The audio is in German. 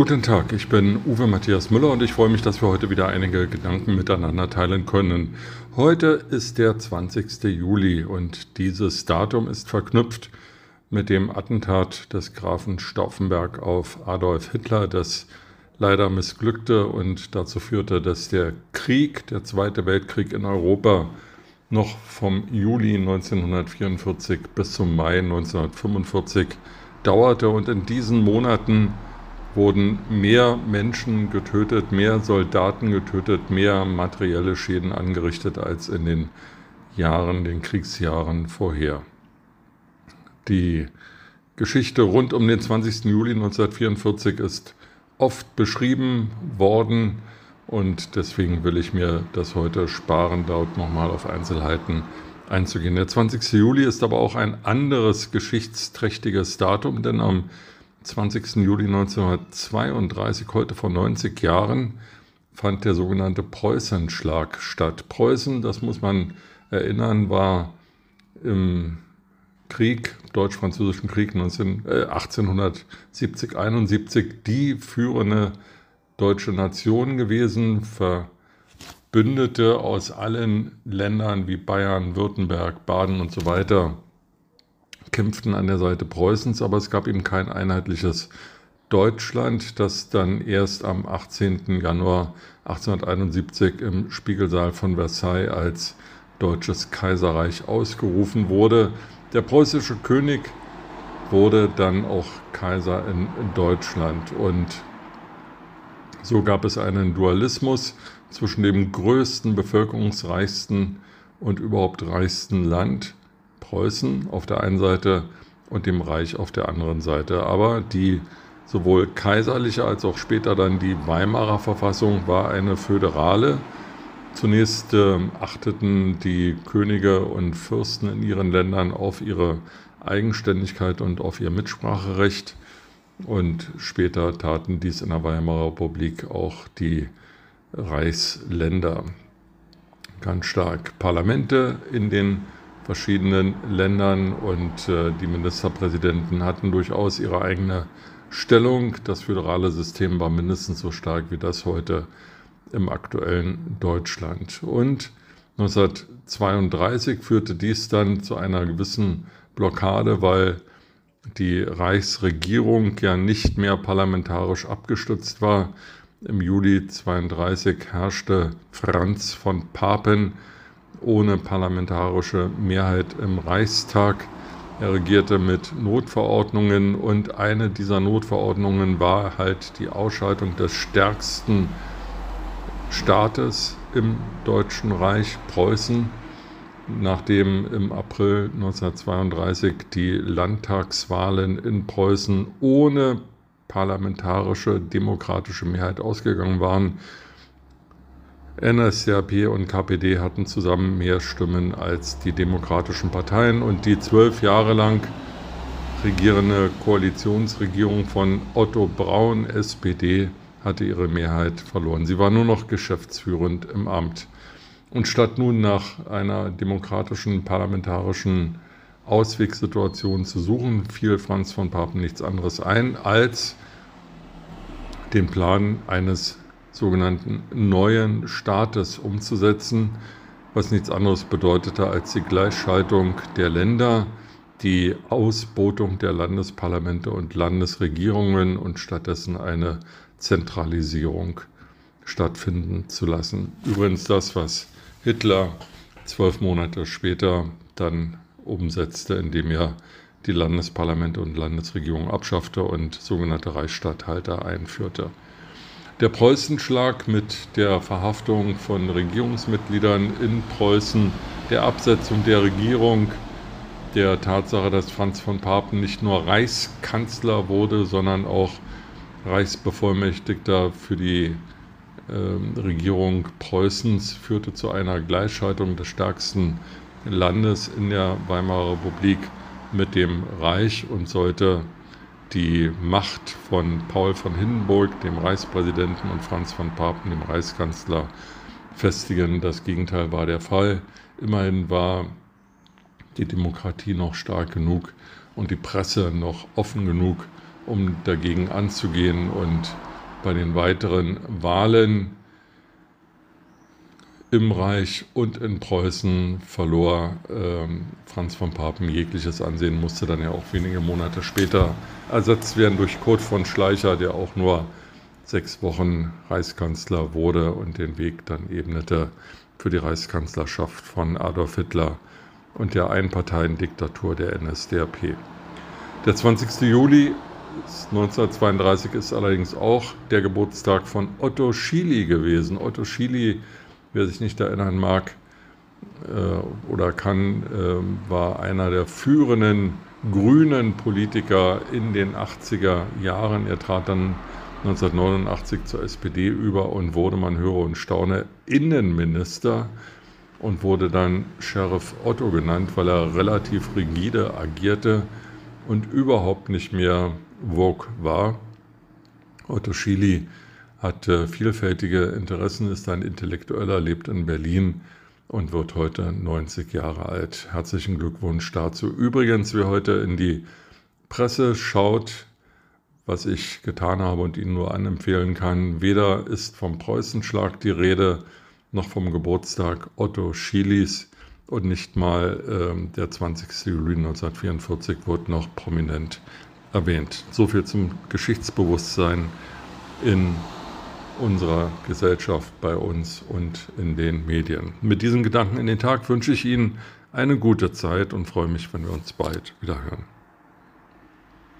Guten Tag, ich bin Uwe Matthias Müller und ich freue mich, dass wir heute wieder einige Gedanken miteinander teilen können. Heute ist der 20. Juli und dieses Datum ist verknüpft mit dem Attentat des Grafen Stauffenberg auf Adolf Hitler, das leider missglückte und dazu führte, dass der Krieg, der Zweite Weltkrieg in Europa, noch vom Juli 1944 bis zum Mai 1945 dauerte und in diesen Monaten wurden mehr Menschen getötet, mehr Soldaten getötet, mehr materielle Schäden angerichtet als in den Jahren, den Kriegsjahren vorher. Die Geschichte rund um den 20. Juli 1944 ist oft beschrieben worden und deswegen will ich mir das heute sparen, dort nochmal auf Einzelheiten einzugehen. Der 20. Juli ist aber auch ein anderes geschichtsträchtiges Datum, denn am 20. Juli 1932, heute vor 90 Jahren, fand der sogenannte Preußenschlag statt. Preußen, das muss man erinnern, war im Krieg, Deutsch-Französischen Krieg 19, äh, 1870, 71 die führende deutsche Nation gewesen, Verbündete aus allen Ländern wie Bayern, Württemberg, Baden und so weiter kämpften an der Seite Preußens, aber es gab eben kein einheitliches Deutschland, das dann erst am 18. Januar 1871 im Spiegelsaal von Versailles als Deutsches Kaiserreich ausgerufen wurde. Der preußische König wurde dann auch Kaiser in Deutschland und so gab es einen Dualismus zwischen dem größten, bevölkerungsreichsten und überhaupt reichsten Land Preußen auf der einen Seite und dem Reich auf der anderen Seite. Aber die sowohl kaiserliche als auch später dann die Weimarer Verfassung war eine föderale. Zunächst äh, achteten die Könige und Fürsten in ihren Ländern auf ihre Eigenständigkeit und auf ihr Mitspracherecht. Und später taten dies in der Weimarer Republik auch die Reichsländer ganz stark. Parlamente in den verschiedenen Ländern und äh, die Ministerpräsidenten hatten durchaus ihre eigene Stellung. Das föderale System war mindestens so stark wie das heute im aktuellen Deutschland. Und 1932 führte dies dann zu einer gewissen Blockade, weil die Reichsregierung ja nicht mehr parlamentarisch abgestützt war. Im Juli 1932 herrschte Franz von Papen ohne parlamentarische Mehrheit im Reichstag. Er regierte mit Notverordnungen und eine dieser Notverordnungen war halt die Ausschaltung des stärksten Staates im Deutschen Reich, Preußen, nachdem im April 1932 die Landtagswahlen in Preußen ohne parlamentarische demokratische Mehrheit ausgegangen waren NSDAP und KPD hatten zusammen mehr Stimmen als die demokratischen Parteien und die zwölf Jahre lang regierende Koalitionsregierung von Otto Braun, SPD, hatte ihre Mehrheit verloren. Sie war nur noch geschäftsführend im Amt. Und statt nun nach einer demokratischen parlamentarischen Auswegssituation zu suchen, fiel Franz von Papen nichts anderes ein, als den Plan eines sogenannten neuen Staates umzusetzen, was nichts anderes bedeutete als die Gleichschaltung der Länder, die Ausbotung der Landesparlamente und Landesregierungen und stattdessen eine Zentralisierung stattfinden zu lassen. Übrigens das, was Hitler zwölf Monate später dann umsetzte, indem er die Landesparlamente und Landesregierung abschaffte und sogenannte Reichsstatthalter einführte. Der Preußenschlag mit der Verhaftung von Regierungsmitgliedern in Preußen, der Absetzung der Regierung, der Tatsache, dass Franz von Papen nicht nur Reichskanzler wurde, sondern auch Reichsbevollmächtigter für die äh, Regierung Preußens, führte zu einer Gleichschaltung des stärksten Landes in der Weimarer Republik mit dem Reich und sollte die Macht von Paul von Hindenburg, dem Reichspräsidenten, und Franz von Papen, dem Reichskanzler, festigen. Das Gegenteil war der Fall. Immerhin war die Demokratie noch stark genug und die Presse noch offen genug, um dagegen anzugehen und bei den weiteren Wahlen im Reich und in Preußen verlor ähm, Franz von Papen jegliches Ansehen, musste dann ja auch wenige Monate später ersetzt werden durch Kurt von Schleicher, der auch nur sechs Wochen Reichskanzler wurde und den Weg dann ebnete für die Reichskanzlerschaft von Adolf Hitler und der Einparteiendiktatur der NSDAP. Der 20. Juli 1932 ist allerdings auch der Geburtstag von Otto Schily gewesen. Otto Schily Wer sich nicht erinnern mag äh, oder kann, äh, war einer der führenden grünen Politiker in den 80er Jahren. Er trat dann 1989 zur SPD über und wurde, man höre und staune, Innenminister und wurde dann Sheriff Otto genannt, weil er relativ rigide agierte und überhaupt nicht mehr vogue war. Otto Schily hat äh, vielfältige Interessen, ist ein Intellektueller, lebt in Berlin und wird heute 90 Jahre alt. Herzlichen Glückwunsch dazu. Übrigens, wer heute in die Presse schaut, was ich getan habe und Ihnen nur anempfehlen kann, weder ist vom Preußenschlag die Rede, noch vom Geburtstag Otto Schilis und nicht mal äh, der 20. Juli 1944 wird noch prominent erwähnt. So viel zum Geschichtsbewusstsein in unserer Gesellschaft, bei uns und in den Medien. Mit diesen Gedanken in den Tag wünsche ich Ihnen eine gute Zeit und freue mich, wenn wir uns bald wieder hören.